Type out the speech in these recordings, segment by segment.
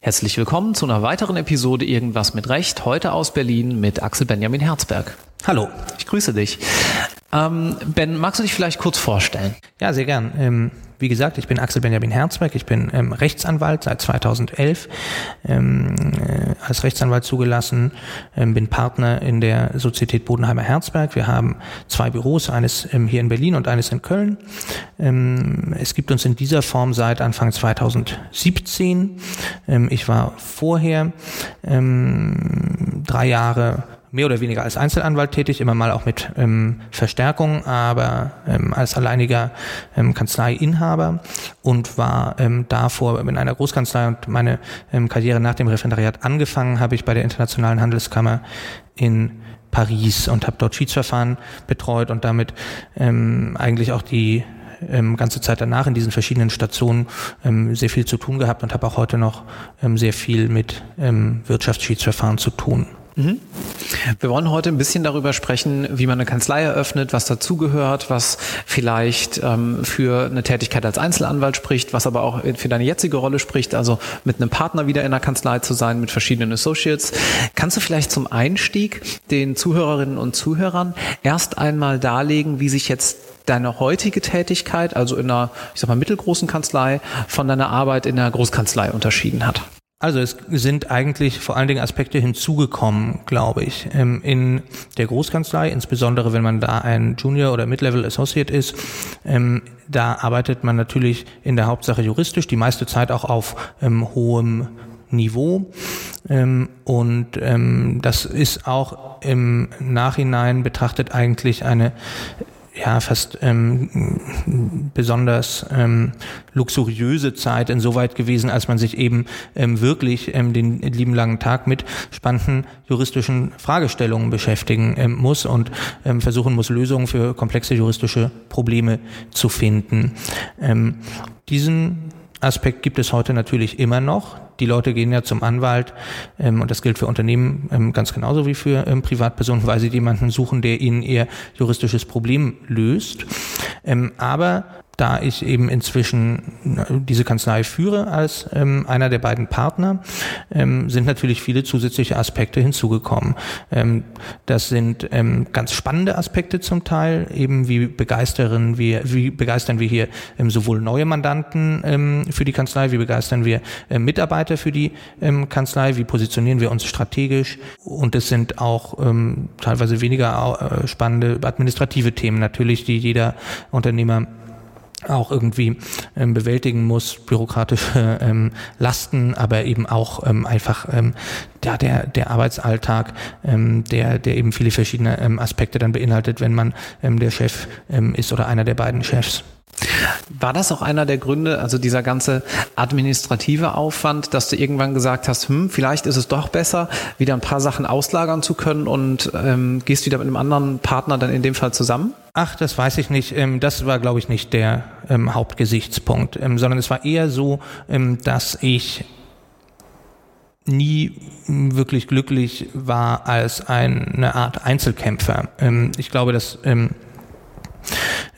Herzlich willkommen zu einer weiteren Episode Irgendwas mit Recht, heute aus Berlin mit Axel Benjamin Herzberg. Hallo. Ich grüße dich. Ähm, ben, magst du dich vielleicht kurz vorstellen? Ja, sehr gern. Ähm, wie gesagt, ich bin Axel Benjamin Herzberg, ich bin ähm, Rechtsanwalt seit 2011, ähm, äh, als Rechtsanwalt zugelassen, ähm, bin Partner in der Sozietät Bodenheimer Herzberg. Wir haben zwei Büros, eines ähm, hier in Berlin und eines in Köln. Ähm, es gibt uns in dieser Form seit Anfang 2017. Ähm, ich war vorher drei Jahre mehr oder weniger als Einzelanwalt tätig, immer mal auch mit ähm, Verstärkung, aber ähm, als alleiniger ähm, Kanzleiinhaber und war ähm, davor in einer Großkanzlei und meine ähm, Karriere nach dem Referendariat angefangen habe ich bei der Internationalen Handelskammer in Paris und habe dort Schiedsverfahren betreut und damit ähm, eigentlich auch die ähm, ganze Zeit danach in diesen verschiedenen Stationen ähm, sehr viel zu tun gehabt und habe auch heute noch ähm, sehr viel mit ähm, Wirtschaftsschiedsverfahren zu tun. Mhm. Wir wollen heute ein bisschen darüber sprechen, wie man eine Kanzlei eröffnet, was dazugehört, was vielleicht ähm, für eine Tätigkeit als Einzelanwalt spricht, was aber auch für deine jetzige Rolle spricht, also mit einem Partner wieder in der Kanzlei zu sein, mit verschiedenen Associates. Kannst du vielleicht zum Einstieg den Zuhörerinnen und Zuhörern erst einmal darlegen, wie sich jetzt deine heutige Tätigkeit, also in einer, ich sag mal, mittelgroßen Kanzlei, von deiner Arbeit in der Großkanzlei unterschieden hat? Also es sind eigentlich vor allen Dingen Aspekte hinzugekommen, glaube ich. Ähm, in der Großkanzlei, insbesondere wenn man da ein Junior oder Mid-Level Associate ist, ähm, da arbeitet man natürlich in der Hauptsache juristisch, die meiste Zeit auch auf ähm, hohem Niveau. und das ist auch im Nachhinein betrachtet eigentlich eine ja fast ähm, besonders ähm, luxuriöse Zeit insoweit gewesen, als man sich eben ähm, wirklich ähm, den lieben langen Tag mit spannenden juristischen Fragestellungen beschäftigen ähm, muss und ähm, versuchen muss, Lösungen für komplexe juristische Probleme zu finden. Ähm, diesen Aspekt gibt es heute natürlich immer noch. Die Leute gehen ja zum Anwalt ähm, und das gilt für Unternehmen ähm, ganz genauso wie für ähm, Privatpersonen, weil sie jemanden suchen, der ihnen ihr juristisches Problem löst. Ähm, aber da ich eben inzwischen diese Kanzlei führe als ähm, einer der beiden Partner, ähm, sind natürlich viele zusätzliche Aspekte hinzugekommen. Ähm, das sind ähm, ganz spannende Aspekte zum Teil, eben wie begeistern wir, wie begeistern wir hier ähm, sowohl neue Mandanten ähm, für die Kanzlei, wie begeistern wir äh, Mitarbeiter für die ähm, Kanzlei, wie positionieren wir uns strategisch? Und es sind auch ähm, teilweise weniger äh, spannende administrative Themen natürlich, die jeder Unternehmer auch irgendwie ähm, bewältigen muss, bürokratische ähm, Lasten, aber eben auch ähm, einfach ähm, ja, der, der Arbeitsalltag, ähm, der, der eben viele verschiedene ähm, Aspekte dann beinhaltet, wenn man ähm, der Chef ähm, ist oder einer der beiden Chefs. War das auch einer der Gründe, also dieser ganze administrative Aufwand, dass du irgendwann gesagt hast, hm, vielleicht ist es doch besser, wieder ein paar Sachen auslagern zu können und ähm, gehst wieder mit einem anderen Partner dann in dem Fall zusammen? Ach, das weiß ich nicht. Ähm, das war, glaube ich, nicht der ähm, Hauptgesichtspunkt, ähm, sondern es war eher so, ähm, dass ich nie wirklich glücklich war als eine Art Einzelkämpfer. Ähm, ich glaube, dass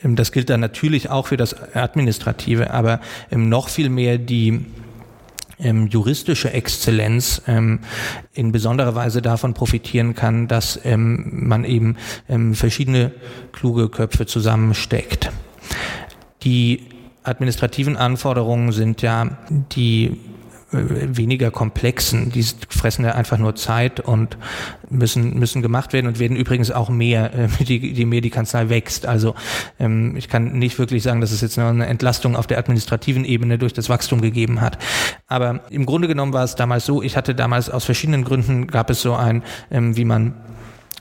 das gilt dann natürlich auch für das Administrative, aber ähm, noch viel mehr die ähm, juristische Exzellenz ähm, in besonderer Weise davon profitieren kann, dass ähm, man eben ähm, verschiedene kluge Köpfe zusammensteckt. Die administrativen Anforderungen sind ja die weniger komplexen. Die fressen ja einfach nur Zeit und müssen, müssen gemacht werden und werden übrigens auch mehr, äh, die, die mehr die Kanzlei wächst. Also ähm, ich kann nicht wirklich sagen, dass es jetzt eine Entlastung auf der administrativen Ebene durch das Wachstum gegeben hat. Aber im Grunde genommen war es damals so, ich hatte damals aus verschiedenen Gründen gab es so ein, ähm, wie man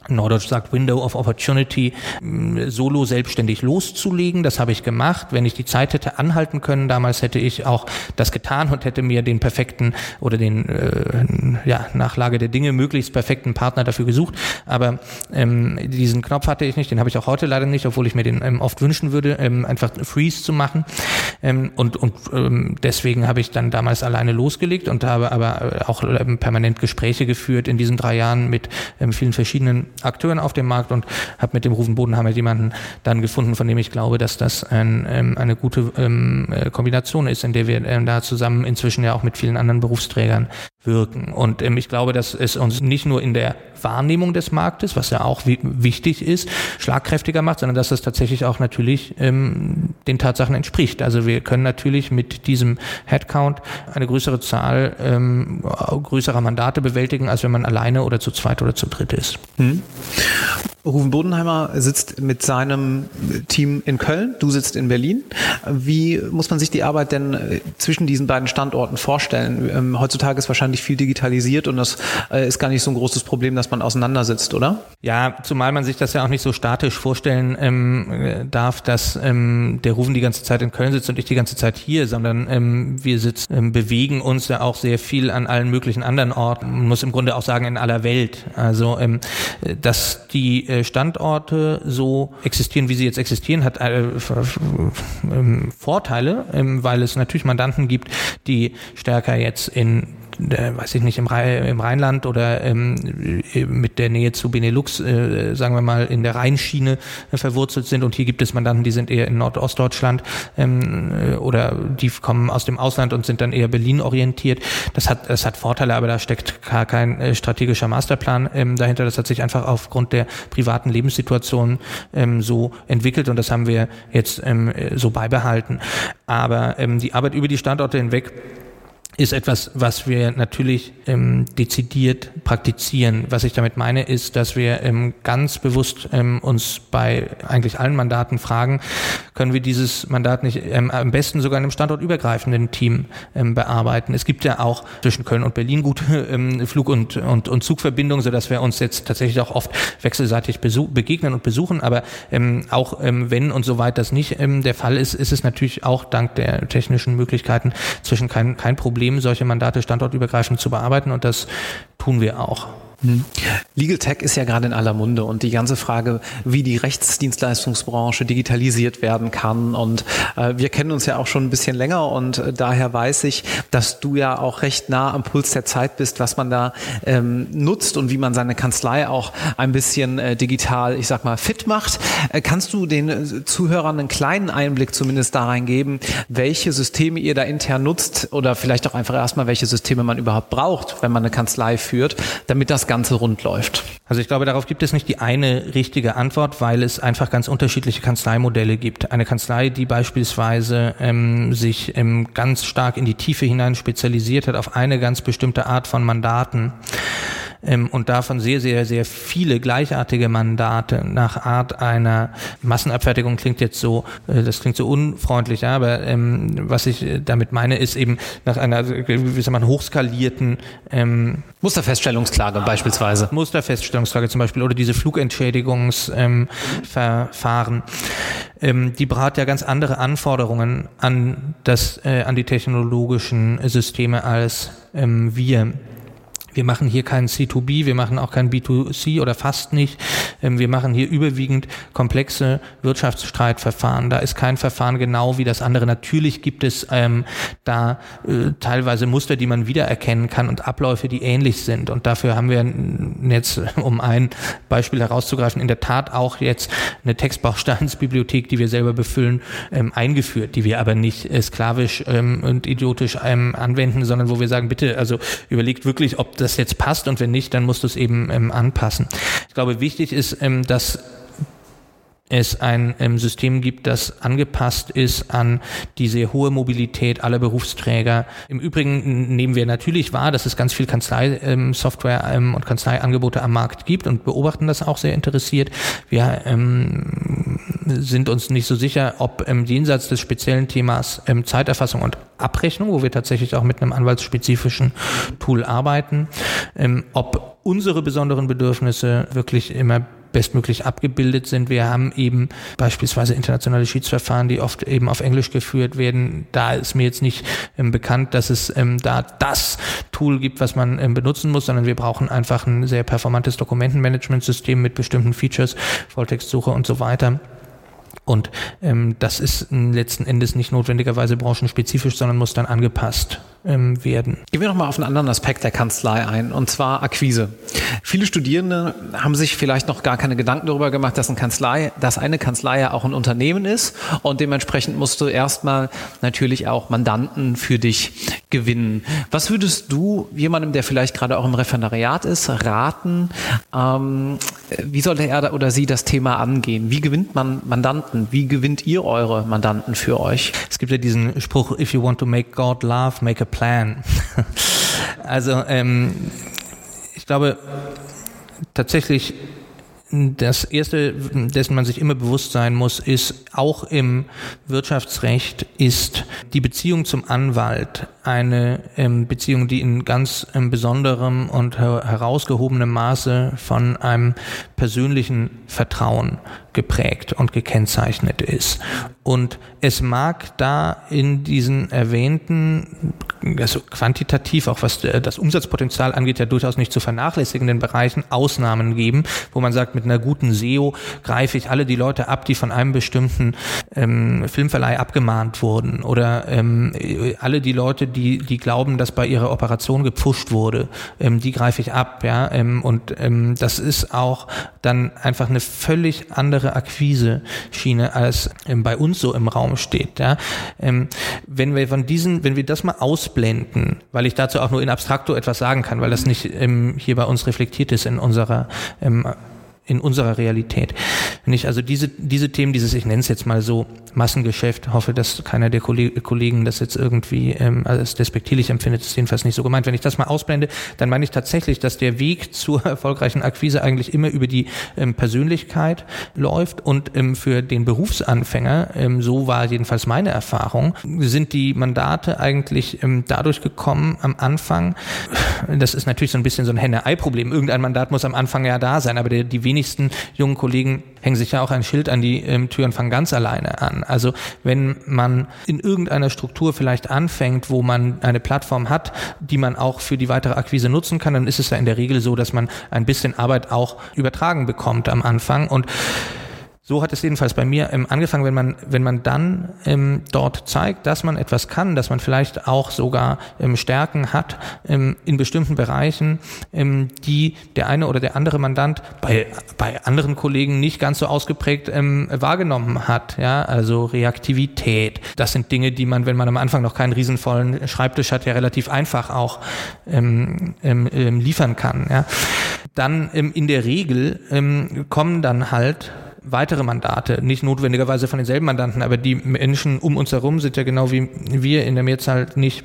Norddeutsch sagt Window of Opportunity, solo selbstständig loszulegen. Das habe ich gemacht. Wenn ich die Zeit hätte anhalten können, damals hätte ich auch das getan und hätte mir den perfekten oder den äh, ja, Nachlage der Dinge möglichst perfekten Partner dafür gesucht. Aber ähm, diesen Knopf hatte ich nicht, den habe ich auch heute leider nicht, obwohl ich mir den ähm, oft wünschen würde, ähm, einfach Freeze zu machen. Ähm, und und ähm, deswegen habe ich dann damals alleine losgelegt und habe aber auch ähm, permanent Gespräche geführt in diesen drei Jahren mit ähm, vielen verschiedenen Akteuren auf dem Markt und habe mit dem Rufen Bodenhammer jemanden dann gefunden, von dem ich glaube, dass das ein, ähm, eine gute ähm, äh, Kombination ist, in der wir ähm, da zusammen inzwischen ja auch mit vielen anderen Berufsträgern wirken. Und ähm, ich glaube, dass es uns nicht nur in der Wahrnehmung des Marktes, was ja auch wichtig ist, schlagkräftiger macht, sondern dass das tatsächlich auch natürlich ähm, den Tatsachen entspricht. Also wir können natürlich mit diesem Headcount eine größere Zahl ähm, größerer Mandate bewältigen, als wenn man alleine oder zu zweit oder zu dritt ist. Hm. Rufen Bodenheimer sitzt mit seinem Team in Köln, du sitzt in Berlin. Wie muss man sich die Arbeit denn äh, zwischen diesen beiden Standorten vorstellen? Ähm, heutzutage ist wahrscheinlich viel digitalisiert und das äh, ist gar nicht so ein großes Problem, dass man auseinandersitzt, oder? Ja, zumal man sich das ja auch nicht so statisch vorstellen ähm, äh, darf, dass ähm, der Rufen die ganze Zeit in Köln sitzt und ich die ganze Zeit hier, sondern ähm, wir sitzen, ähm, bewegen uns ja auch sehr viel an allen möglichen anderen Orten. Man muss im Grunde auch sagen in aller Welt. Also ähm, dass die äh, Standorte so existieren, wie sie jetzt existieren, hat äh, ähm, Vorteile, weil es natürlich Mandanten gibt, die stärker jetzt in äh, weiß ich nicht, im, Rhein, im Rheinland oder ähm, mit der Nähe zu Benelux, äh, sagen wir mal, in der Rheinschiene äh, verwurzelt sind. Und hier gibt es Mandanten, die sind eher in Nordostdeutschland ähm, äh, oder die kommen aus dem Ausland und sind dann eher Berlin orientiert. Das hat, das hat Vorteile, aber da steckt gar kein äh, strategischer Masterplan ähm, dahinter. Das hat sich einfach aufgrund der privaten Lebenssituation ähm, so entwickelt und das haben wir jetzt ähm, so beibehalten. Aber ähm, die Arbeit über die Standorte hinweg ist etwas, was wir natürlich ähm, dezidiert praktizieren. Was ich damit meine, ist, dass wir ähm, ganz bewusst ähm, uns bei eigentlich allen Mandaten fragen, können wir dieses Mandat nicht ähm, am besten sogar in einem standortübergreifenden Team ähm, bearbeiten. Es gibt ja auch zwischen Köln und Berlin gute ähm, Flug- und, und, und Zugverbindungen, sodass wir uns jetzt tatsächlich auch oft wechselseitig begegnen und besuchen. Aber ähm, auch ähm, wenn und soweit das nicht ähm, der Fall ist, ist es natürlich auch dank der technischen Möglichkeiten zwischen kein, kein Problem Problem, solche Mandate standortübergreifend zu bearbeiten und das tun wir auch. Hm. Legal Tech ist ja gerade in aller Munde und die ganze Frage, wie die Rechtsdienstleistungsbranche digitalisiert werden kann. Und äh, wir kennen uns ja auch schon ein bisschen länger und äh, daher weiß ich, dass du ja auch recht nah am Puls der Zeit bist, was man da ähm, nutzt und wie man seine Kanzlei auch ein bisschen äh, digital, ich sag mal, fit macht. Äh, kannst du den äh, Zuhörern einen kleinen Einblick zumindest da reingeben, welche Systeme ihr da intern nutzt oder vielleicht auch einfach erstmal, welche Systeme man überhaupt braucht, wenn man eine Kanzlei führt, damit das Ganze rund läuft? Also ich glaube, darauf gibt es nicht die eine richtige Antwort, weil es einfach ganz unterschiedliche Kanzleimodelle gibt. Eine Kanzlei, die beispielsweise ähm, sich ähm, ganz stark in die Tiefe hinein spezialisiert hat auf eine ganz bestimmte Art von Mandaten, ähm, und davon sehr, sehr, sehr viele gleichartige Mandate nach Art einer Massenabfertigung klingt jetzt so, äh, das klingt so unfreundlich, ja, aber ähm, was ich äh, damit meine, ist eben nach einer, wie soll man, hochskalierten ähm, Musterfeststellungsklage beispielsweise. Musterfeststellungsklage zum Beispiel oder diese Flugentschädigungsverfahren. Ähm, die hat ja ganz andere Anforderungen an das, äh, an die technologischen Systeme als ähm, wir. Wir machen hier kein C2B, wir machen auch kein B2C oder fast nicht. Ähm, wir machen hier überwiegend komplexe Wirtschaftsstreitverfahren. Da ist kein Verfahren genau wie das andere. Natürlich gibt es ähm, da äh, teilweise Muster, die man wiedererkennen kann und Abläufe, die ähnlich sind. Und dafür haben wir jetzt, um ein Beispiel herauszugreifen, in der Tat auch jetzt eine Textbausteinsbibliothek, die wir selber befüllen, ähm, eingeführt, die wir aber nicht äh, sklavisch ähm, und idiotisch ähm, anwenden, sondern wo wir sagen, bitte, also überlegt wirklich, ob das jetzt passt und wenn nicht, dann musst du es eben ähm, anpassen. Ich glaube, wichtig ist, ähm, dass es ein ähm, System gibt, das angepasst ist an die sehr hohe Mobilität aller Berufsträger. Im Übrigen nehmen wir natürlich wahr, dass es ganz viel Kanzlei-Software ähm, ähm, und Kanzleiangebote am Markt gibt und beobachten das auch sehr interessiert. Wir ähm, sind uns nicht so sicher, ob ähm, jenseits des speziellen Themas ähm, Zeiterfassung und Abrechnung, wo wir tatsächlich auch mit einem anwaltsspezifischen Tool arbeiten, ähm, ob unsere besonderen Bedürfnisse wirklich immer bestmöglich abgebildet sind. Wir haben eben beispielsweise internationale Schiedsverfahren, die oft eben auf Englisch geführt werden. Da ist mir jetzt nicht ähm, bekannt, dass es ähm, da das Tool gibt, was man ähm, benutzen muss, sondern wir brauchen einfach ein sehr performantes Dokumentenmanagementsystem mit bestimmten Features, Volltextsuche und so weiter. Und ähm, das ist letzten Endes nicht notwendigerweise branchenspezifisch, sondern muss dann angepasst ähm, werden. Gehen wir nochmal auf einen anderen Aspekt der Kanzlei ein, und zwar Akquise. Viele Studierende haben sich vielleicht noch gar keine Gedanken darüber gemacht, dass, eine Kanzlei, dass eine Kanzlei ja auch ein Unternehmen ist und dementsprechend musst du erstmal natürlich auch Mandanten für dich gewinnen. Was würdest du jemandem, der vielleicht gerade auch im Referendariat ist, raten? Ähm, wie sollte er oder sie das Thema angehen? Wie gewinnt man Mandanten? Wie gewinnt ihr eure Mandanten für euch? Es gibt ja diesen Spruch, if you want to make God laugh, make a plan. also ähm, ich glaube tatsächlich das erste, dessen man sich immer bewusst sein muss, ist, auch im Wirtschaftsrecht ist die Beziehung zum Anwalt eine ähm, Beziehung, die in ganz ähm, besonderem und her herausgehobenem Maße von einem persönlichen Vertrauen geprägt und gekennzeichnet ist. Und es mag da in diesen erwähnten, also quantitativ, auch was das Umsatzpotenzial angeht, ja durchaus nicht zu vernachlässigenden Bereichen Ausnahmen geben, wo man sagt, mit einer guten SEO greife ich alle die Leute ab, die von einem bestimmten ähm, Filmverleih abgemahnt wurden oder ähm, alle die Leute, die, die glauben, dass bei ihrer Operation gepfuscht wurde, ähm, die greife ich ab, ja, ähm, und ähm, das ist auch dann einfach eine völlig andere Akquise-Schiene, als ähm, bei uns so im Raum steht, ja. Ähm, wenn wir von diesen, wenn wir das mal ausblenden, weil ich dazu auch nur in abstrakto etwas sagen kann, weil das nicht ähm, hier bei uns reflektiert ist in unserer ähm, in unserer Realität. Wenn ich also diese, diese Themen, dieses, ich nenne es jetzt mal so, Massengeschäft, hoffe, dass keiner der Kollegen das jetzt irgendwie ähm, als despektierlich empfindet, ist jedenfalls nicht so gemeint. Wenn ich das mal ausblende, dann meine ich tatsächlich, dass der Weg zur erfolgreichen Akquise eigentlich immer über die ähm, Persönlichkeit läuft und ähm, für den Berufsanfänger, ähm, so war jedenfalls meine Erfahrung, sind die Mandate eigentlich ähm, dadurch gekommen am Anfang, das ist natürlich so ein bisschen so ein Henne-Ei-Problem, irgendein Mandat muss am Anfang ja da sein, aber der, die wenigsten jungen Kollegen hängen sich ja auch ein Schild an die ähm, Tür und fangen ganz alleine an. Also wenn man in irgendeiner Struktur vielleicht anfängt, wo man eine Plattform hat, die man auch für die weitere Akquise nutzen kann, dann ist es ja in der Regel so, dass man ein bisschen Arbeit auch übertragen bekommt am Anfang und so hat es jedenfalls bei mir ähm, angefangen, wenn man, wenn man dann ähm, dort zeigt, dass man etwas kann, dass man vielleicht auch sogar ähm, Stärken hat ähm, in bestimmten Bereichen, ähm, die der eine oder der andere Mandant bei, bei anderen Kollegen nicht ganz so ausgeprägt ähm, wahrgenommen hat. Ja, also Reaktivität. Das sind Dinge, die man, wenn man am Anfang noch keinen riesenvollen Schreibtisch hat, ja relativ einfach auch ähm, ähm, ähm liefern kann. Ja. Dann ähm, in der Regel ähm, kommen dann halt weitere Mandate, nicht notwendigerweise von denselben Mandanten, aber die Menschen um uns herum sind ja genau wie wir in der Mehrzahl nicht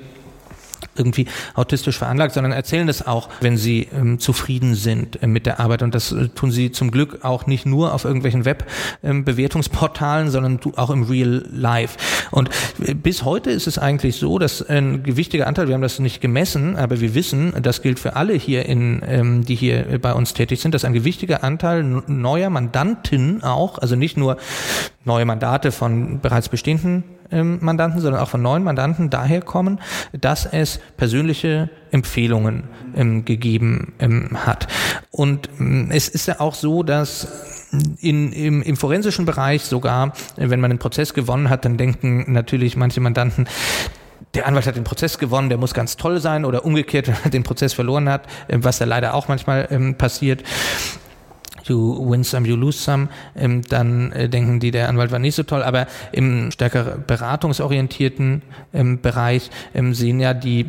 irgendwie autistisch veranlagt, sondern erzählen das auch, wenn sie ähm, zufrieden sind äh, mit der Arbeit. Und das äh, tun sie zum Glück auch nicht nur auf irgendwelchen Web-Bewertungsportalen, ähm, sondern auch im Real Life. Und äh, bis heute ist es eigentlich so, dass ein gewichtiger Anteil, wir haben das nicht gemessen, aber wir wissen, das gilt für alle hier in, ähm, die hier bei uns tätig sind, dass ein gewichtiger Anteil neuer Mandanten auch, also nicht nur neue Mandate von bereits bestehenden ähm, Mandanten, sondern auch von neuen Mandanten daher kommen, dass es persönliche Empfehlungen ähm, gegeben ähm, hat. Und ähm, es ist ja auch so, dass in, im, im forensischen Bereich sogar, wenn man einen Prozess gewonnen hat, dann denken natürlich manche Mandanten, der Anwalt hat den Prozess gewonnen, der muss ganz toll sein oder umgekehrt, wenn er den Prozess verloren hat, äh, was ja leider auch manchmal ähm, passiert you win some, you lose some, ähm, dann äh, denken die, der Anwalt war nicht so toll. Aber im stärker beratungsorientierten ähm, Bereich ähm, sehen ja die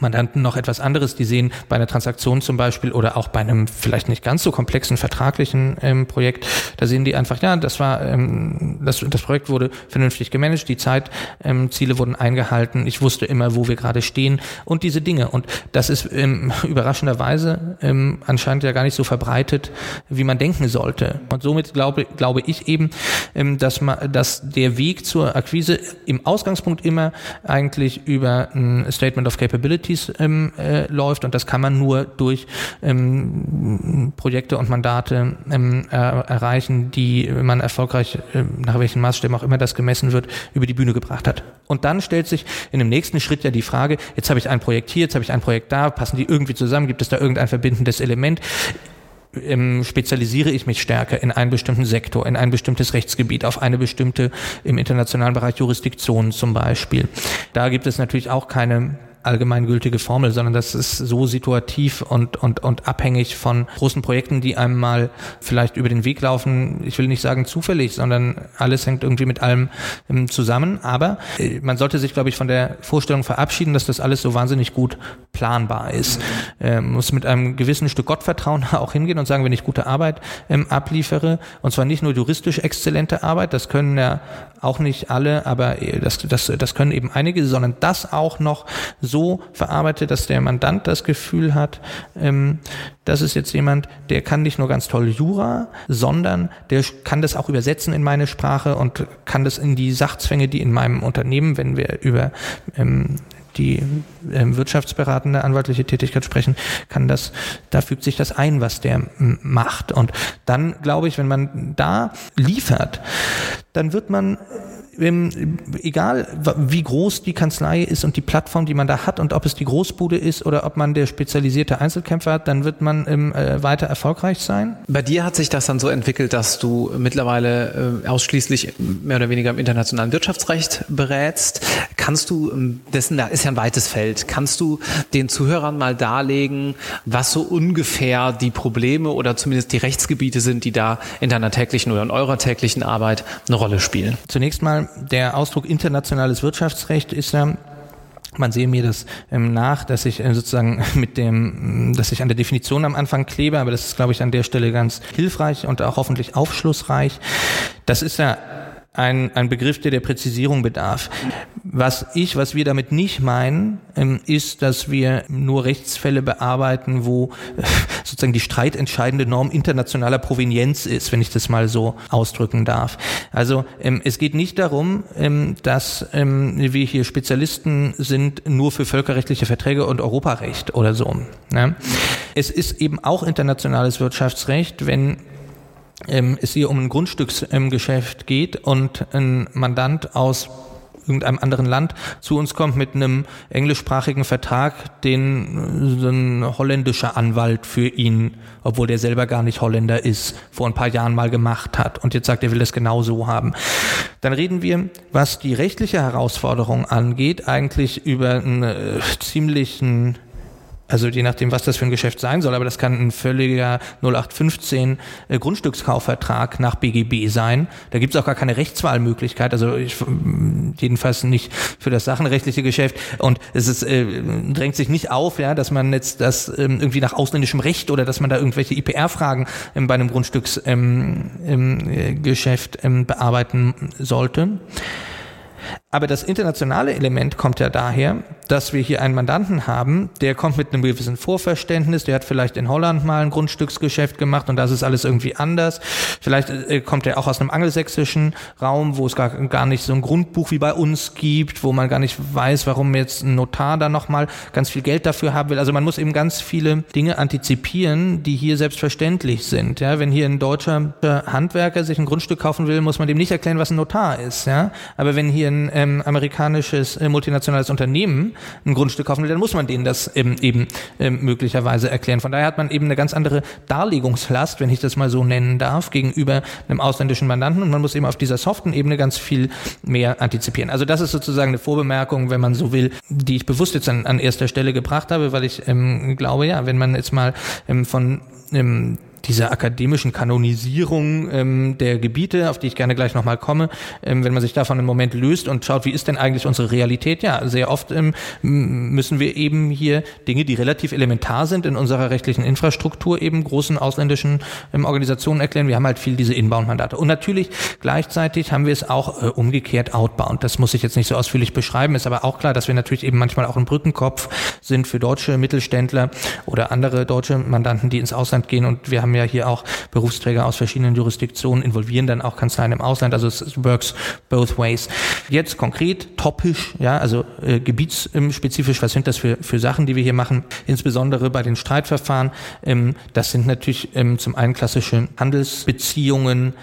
Mandanten noch etwas anderes. Die sehen bei einer Transaktion zum Beispiel oder auch bei einem vielleicht nicht ganz so komplexen vertraglichen ähm, Projekt, da sehen die einfach, ja, das war, ähm, das, das Projekt wurde vernünftig gemanagt, die Zeitziele ähm, wurden eingehalten, ich wusste immer, wo wir gerade stehen und diese Dinge. Und das ist ähm, überraschenderweise ähm, anscheinend ja gar nicht so verbreitet, wie man denken sollte. Und somit glaube, glaube ich eben, ähm, dass man, dass der Weg zur Akquise im Ausgangspunkt immer eigentlich über ein Statement of Capability Capabilities ähm, äh, läuft und das kann man nur durch ähm, Projekte und Mandate ähm, äh, erreichen, die man erfolgreich, äh, nach welchen Maßstäben auch immer das gemessen wird, über die Bühne gebracht hat. Und dann stellt sich in dem nächsten Schritt ja die Frage, jetzt habe ich ein Projekt hier, jetzt habe ich ein Projekt da, passen die irgendwie zusammen, gibt es da irgendein verbindendes Element? ähm, spezialisiere ich mich stärker in einen bestimmten Sektor, in ein bestimmtes Rechtsgebiet, auf eine bestimmte im internationalen Bereich Jurisdiktion zum Beispiel. Da gibt es natürlich auch keine allgemeingültige Formel, sondern das ist so situativ und, und, und abhängig von großen Projekten, die einem mal vielleicht über den Weg laufen. Ich will nicht sagen zufällig, sondern alles hängt irgendwie mit allem ähm, zusammen. Aber äh, man sollte sich, glaube ich, von der Vorstellung verabschieden, dass das alles so wahnsinnig gut planbar ist. Ähm, muss mit einem gewissen Stück Gottvertrauen auch hingehen und sagen, wenn ich gute Arbeit ähm, abliefere, und zwar nicht nur juristisch exzellente Arbeit, das können ja auch nicht alle, aber äh, das, das, das können eben einige, sondern das auch noch so verarbeitet, dass der Mandant das Gefühl hat, ähm, das ist jetzt jemand, der kann nicht nur ganz toll Jura, sondern der kann das auch übersetzen in meine Sprache und kann das in die Sachzwänge, die in meinem Unternehmen, wenn wir über ähm, die ähm, wirtschaftsberatende anwaltliche Tätigkeit sprechen, kann das, da fügt sich das ein, was der macht. Und dann glaube ich, wenn man da liefert, dann wird man ähm, egal wie groß die Kanzlei ist und die Plattform, die man da hat und ob es die Großbude ist oder ob man der spezialisierte Einzelkämpfer hat, dann wird man ähm, äh, weiter erfolgreich sein. Bei dir hat sich das dann so entwickelt, dass du mittlerweile äh, ausschließlich mehr oder weniger im internationalen Wirtschaftsrecht berätst. Kannst du, ähm, dessen da ist ja ein weites Feld, kannst du den Zuhörern mal darlegen, was so ungefähr die Probleme oder zumindest die Rechtsgebiete sind, die da in deiner täglichen oder in eurer täglichen Arbeit eine Rolle spielen? Zunächst mal der Ausdruck internationales Wirtschaftsrecht ist ja man sehe mir das ähm, nach, dass ich äh, sozusagen mit dem, dass ich an der Definition am Anfang klebe, aber das ist, glaube ich, an der Stelle ganz hilfreich und auch hoffentlich aufschlussreich. Das ist ja ein, ein Begriff, der der Präzisierung bedarf. Was ich, was wir damit nicht meinen, ähm, ist, dass wir nur Rechtsfälle bearbeiten, wo äh, sozusagen die streitentscheidende Norm internationaler Provenienz ist, wenn ich das mal so ausdrücken darf. Also ähm, es geht nicht darum, ähm, dass wir hier Spezialisten sind nur für völkerrechtliche Verträge und Europarecht oder so. Ne? Es ist eben auch internationales Wirtschaftsrecht, wenn ähm, es hier um ein Grundstücksgeschäft geht und ein Mandant aus irgendeinem anderen Land zu uns kommt mit einem englischsprachigen Vertrag, den so ein holländischer Anwalt für ihn, obwohl der selber gar nicht Holländer ist, vor ein paar Jahren mal gemacht hat und jetzt sagt, er will das genau so haben. Dann reden wir, was die rechtliche Herausforderung angeht, eigentlich über einen äh, ziemlichen also je nachdem, was das für ein Geschäft sein soll, aber das kann ein völliger 0815 äh, Grundstückskaufvertrag nach BGB sein. Da gibt es auch gar keine Rechtswahlmöglichkeit, also ich, jedenfalls nicht für das sachenrechtliche Geschäft. Und es ist, äh, drängt sich nicht auf, ja, dass man jetzt das ähm, irgendwie nach ausländischem Recht oder dass man da irgendwelche IPR-Fragen ähm, bei einem Grundstücksgeschäft ähm, ähm, ähm, bearbeiten sollte. Aber das internationale Element kommt ja daher, dass wir hier einen Mandanten haben, der kommt mit einem gewissen Vorverständnis, der hat vielleicht in Holland mal ein Grundstücksgeschäft gemacht und das ist alles irgendwie anders. Vielleicht äh, kommt er auch aus einem angelsächsischen Raum, wo es gar, gar nicht so ein Grundbuch wie bei uns gibt, wo man gar nicht weiß, warum jetzt ein Notar da nochmal ganz viel Geld dafür haben will. Also man muss eben ganz viele Dinge antizipieren, die hier selbstverständlich sind. Ja, wenn hier ein deutscher Handwerker sich ein Grundstück kaufen will, muss man dem nicht erklären, was ein Notar ist. Ja, aber wenn hier ein ähm, amerikanisches äh, multinationales Unternehmen ein Grundstück kaufen will, dann muss man denen das ähm, eben ähm, möglicherweise erklären. Von daher hat man eben eine ganz andere Darlegungslast, wenn ich das mal so nennen darf, gegenüber einem ausländischen Mandanten und man muss eben auf dieser soften Ebene ganz viel mehr antizipieren. Also das ist sozusagen eine Vorbemerkung, wenn man so will, die ich bewusst jetzt an, an erster Stelle gebracht habe, weil ich ähm, glaube, ja, wenn man jetzt mal ähm, von ähm, dieser akademischen Kanonisierung ähm, der Gebiete, auf die ich gerne gleich nochmal komme, ähm, wenn man sich davon im Moment löst und schaut, wie ist denn eigentlich unsere Realität? Ja, sehr oft ähm, müssen wir eben hier Dinge, die relativ elementar sind in unserer rechtlichen Infrastruktur, eben großen ausländischen ähm, Organisationen erklären. Wir haben halt viel diese Inbound-Mandate. Und natürlich gleichzeitig haben wir es auch äh, umgekehrt outbound. Das muss ich jetzt nicht so ausführlich beschreiben, ist aber auch klar, dass wir natürlich eben manchmal auch ein Brückenkopf sind für deutsche Mittelständler oder andere deutsche Mandanten, die ins Ausland gehen und wir haben haben ja hier auch Berufsträger aus verschiedenen Jurisdiktionen, involvieren dann auch Kanzleien im Ausland, also es works both ways. Jetzt konkret, topisch, ja, also äh, gebietsspezifisch, was sind das für, für Sachen, die wir hier machen, insbesondere bei den Streitverfahren, ähm, das sind natürlich ähm, zum einen klassische Handelsbeziehungen,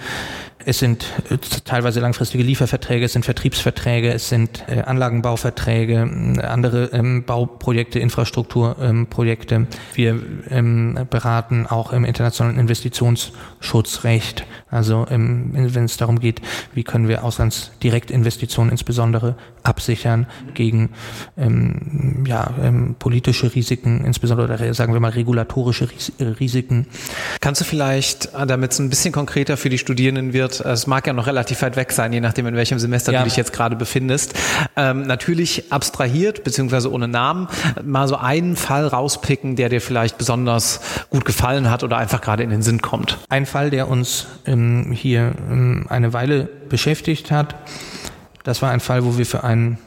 es sind äh, teilweise langfristige Lieferverträge, es sind Vertriebsverträge, es sind äh, Anlagenbauverträge, andere ähm, Bauprojekte, Infrastrukturprojekte. Wir ähm, beraten auch im internationalen Investitionsschutzrecht, Also ähm, wenn es darum geht, wie können wir Auslandsdirektinvestitionen insbesondere absichern gegen ähm, ja, ähm, politische Risiken, insbesondere oder sagen wir mal regulatorische Risiken. Kannst du vielleicht, äh, damit es ein bisschen konkreter für die Studierenden wird, es mag ja noch relativ weit weg sein, je nachdem in welchem Semester ja. du dich jetzt gerade befindest, ähm, natürlich abstrahiert beziehungsweise ohne Namen mal so einen Fall rauspicken, der dir vielleicht besonders gut gefallen hat oder einfach gerade in den Sinn kommt. Ein Fall, der uns ähm, hier ähm, eine Weile beschäftigt hat, das war ein Fall, wo wir für ein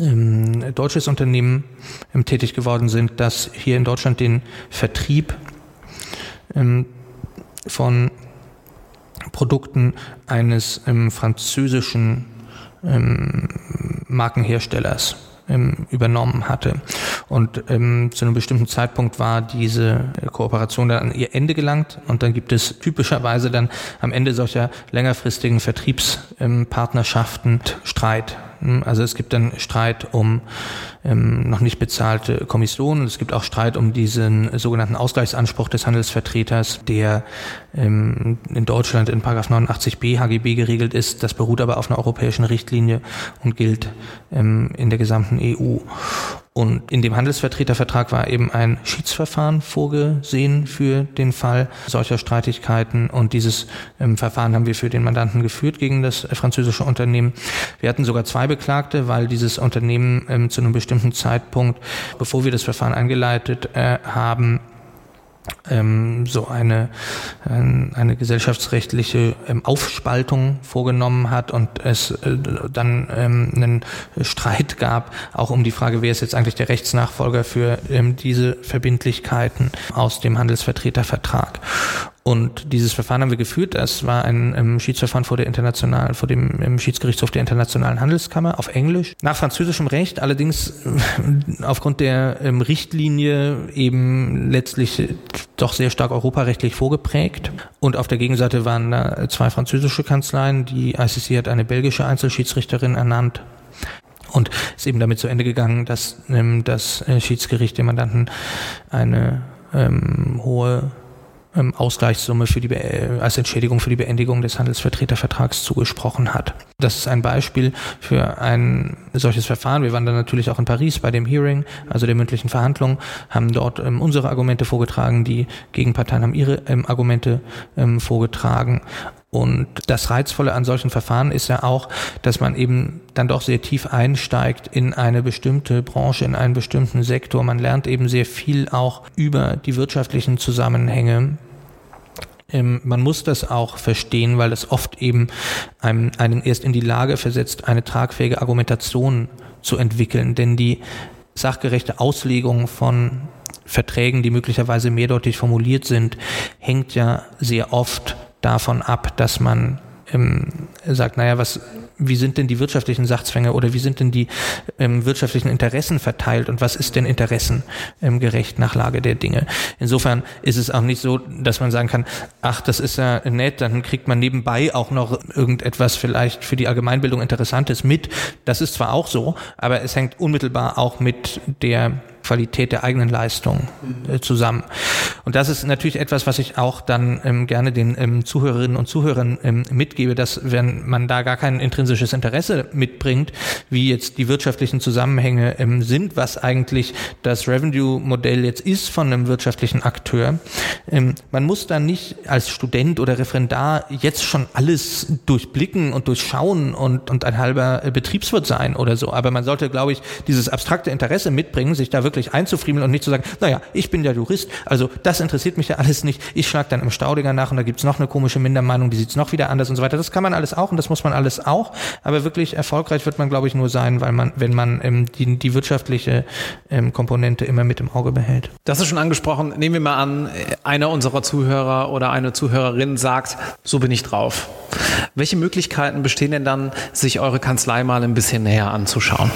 ähm, deutsches Unternehmen ähm, tätig geworden sind, das hier in Deutschland den Vertrieb ähm, von Produkten eines ähm, französischen ähm, Markenherstellers ähm, übernommen hatte. Und ähm, zu einem bestimmten Zeitpunkt war diese Kooperation dann an ihr Ende gelangt und dann gibt es typischerweise dann am Ende solcher längerfristigen Vertriebspartnerschaften Streit. Also es gibt dann Streit um ähm, noch nicht bezahlte Kommissionen. Es gibt auch Streit um diesen sogenannten Ausgleichsanspruch des Handelsvertreters, der ähm, in Deutschland in 89b HGB geregelt ist. Das beruht aber auf einer europäischen Richtlinie und gilt ähm, in der gesamten EU. Und in dem Handelsvertretervertrag war eben ein Schiedsverfahren vorgesehen für den Fall solcher Streitigkeiten. Und dieses ähm, Verfahren haben wir für den Mandanten geführt gegen das französische Unternehmen. Wir hatten sogar zwei Beklagte, weil dieses Unternehmen ähm, zu einem bestimmten Zeitpunkt, bevor wir das Verfahren eingeleitet äh, haben, ähm, so eine, äh, eine gesellschaftsrechtliche ähm, Aufspaltung vorgenommen hat und es äh, dann ähm, einen Streit gab, auch um die Frage, wer ist jetzt eigentlich der Rechtsnachfolger für ähm, diese Verbindlichkeiten aus dem Handelsvertretervertrag. Und dieses Verfahren haben wir geführt. Das war ein ähm, Schiedsverfahren vor der internationalen, vor dem ähm, Schiedsgerichtshof der Internationalen Handelskammer auf Englisch. Nach französischem Recht, allerdings äh, aufgrund der ähm, Richtlinie eben letztlich doch sehr stark europarechtlich vorgeprägt. Und auf der Gegenseite waren da zwei französische Kanzleien. Die ICC hat eine belgische Einzelschiedsrichterin ernannt. Und ist eben damit zu Ende gegangen, dass ähm, das äh, Schiedsgericht dem Mandanten eine ähm, hohe ähm, Ausgleichssumme für die äh, als Entschädigung für die Beendigung des Handelsvertretervertrags zugesprochen hat. Das ist ein Beispiel für ein solches Verfahren. Wir waren dann natürlich auch in Paris bei dem Hearing, also der mündlichen Verhandlung, haben dort ähm, unsere Argumente vorgetragen, die Gegenparteien haben ihre ähm, Argumente ähm, vorgetragen. Und das Reizvolle an solchen Verfahren ist ja auch, dass man eben dann doch sehr tief einsteigt in eine bestimmte Branche, in einen bestimmten Sektor. Man lernt eben sehr viel auch über die wirtschaftlichen Zusammenhänge ähm, man muss das auch verstehen, weil das oft eben einem, einen erst in die Lage versetzt, eine tragfähige Argumentation zu entwickeln. Denn die sachgerechte Auslegung von Verträgen, die möglicherweise mehrdeutig formuliert sind, hängt ja sehr oft davon ab, dass man ähm, sagt, naja, was wie sind denn die wirtschaftlichen Sachzwänge oder wie sind denn die ähm, wirtschaftlichen Interessen verteilt und was ist denn interessengerecht ähm, nach Lage der Dinge. Insofern ist es auch nicht so, dass man sagen kann, ach, das ist ja nett, dann kriegt man nebenbei auch noch irgendetwas vielleicht für die Allgemeinbildung Interessantes mit. Das ist zwar auch so, aber es hängt unmittelbar auch mit der Qualität der eigenen Leistung äh, zusammen. Und das ist natürlich etwas, was ich auch dann ähm, gerne den ähm, Zuhörerinnen und Zuhörern ähm, mitgebe, dass wenn man da gar kein intrinsisches Interesse mitbringt, wie jetzt die wirtschaftlichen Zusammenhänge ähm, sind, was eigentlich das Revenue-Modell jetzt ist von einem wirtschaftlichen Akteur, ähm, man muss dann nicht als Student oder Referendar jetzt schon alles durchblicken und durchschauen und, und ein halber äh, Betriebswirt sein oder so. Aber man sollte, glaube ich, dieses abstrakte Interesse mitbringen, sich da wirklich wirklich einzufriemeln und nicht zu sagen, naja, ich bin ja Jurist, also das interessiert mich ja alles nicht. Ich schlage dann im Staudinger nach und da gibt's noch eine komische Mindermeinung, die sieht's noch wieder anders und so weiter. Das kann man alles auch und das muss man alles auch. Aber wirklich erfolgreich wird man, glaube ich, nur sein, weil man, wenn man ähm, die, die wirtschaftliche ähm, Komponente immer mit im Auge behält. Das ist schon angesprochen. Nehmen wir mal an, einer unserer Zuhörer oder eine Zuhörerin sagt, so bin ich drauf. Welche Möglichkeiten bestehen denn dann, sich eure Kanzlei mal ein bisschen näher anzuschauen?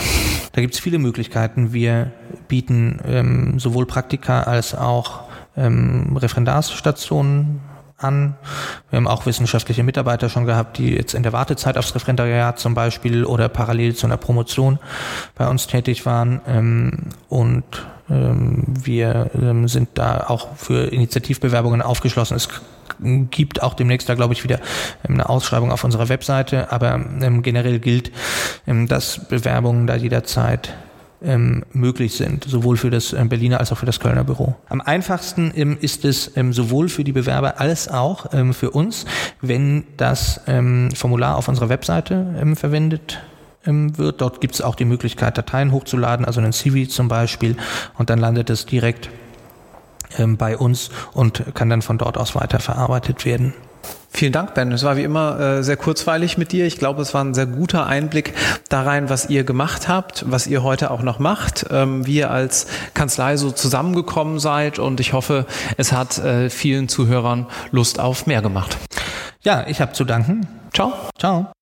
Da gibt es viele Möglichkeiten. Wir bieten ähm, sowohl Praktika als auch ähm, Referendarsstationen an. Wir haben auch wissenschaftliche Mitarbeiter schon gehabt, die jetzt in der Wartezeit aufs Referendariat zum Beispiel oder parallel zu einer Promotion bei uns tätig waren. Ähm, und ähm, wir ähm, sind da auch für Initiativbewerbungen aufgeschlossen. Es gibt auch demnächst da, glaube ich, wieder eine Ausschreibung auf unserer Webseite. Aber generell gilt, dass Bewerbungen da jederzeit ähm, möglich sind, sowohl für das ähm, Berliner als auch für das Kölner Büro. Am einfachsten ähm, ist es ähm, sowohl für die Bewerber als auch ähm, für uns, wenn das ähm, Formular auf unserer Webseite ähm, verwendet wird. Dort gibt es auch die Möglichkeit, Dateien hochzuladen, also einen CV zum Beispiel, und dann landet es direkt bei uns und kann dann von dort aus weiterverarbeitet werden. Vielen Dank, Ben. Es war wie immer äh, sehr kurzweilig mit dir. Ich glaube, es war ein sehr guter Einblick da rein, was ihr gemacht habt, was ihr heute auch noch macht, ähm, wie ihr als Kanzlei so zusammengekommen seid. Und ich hoffe, es hat äh, vielen Zuhörern Lust auf mehr gemacht. Ja, ich habe zu danken. Ciao. Ciao.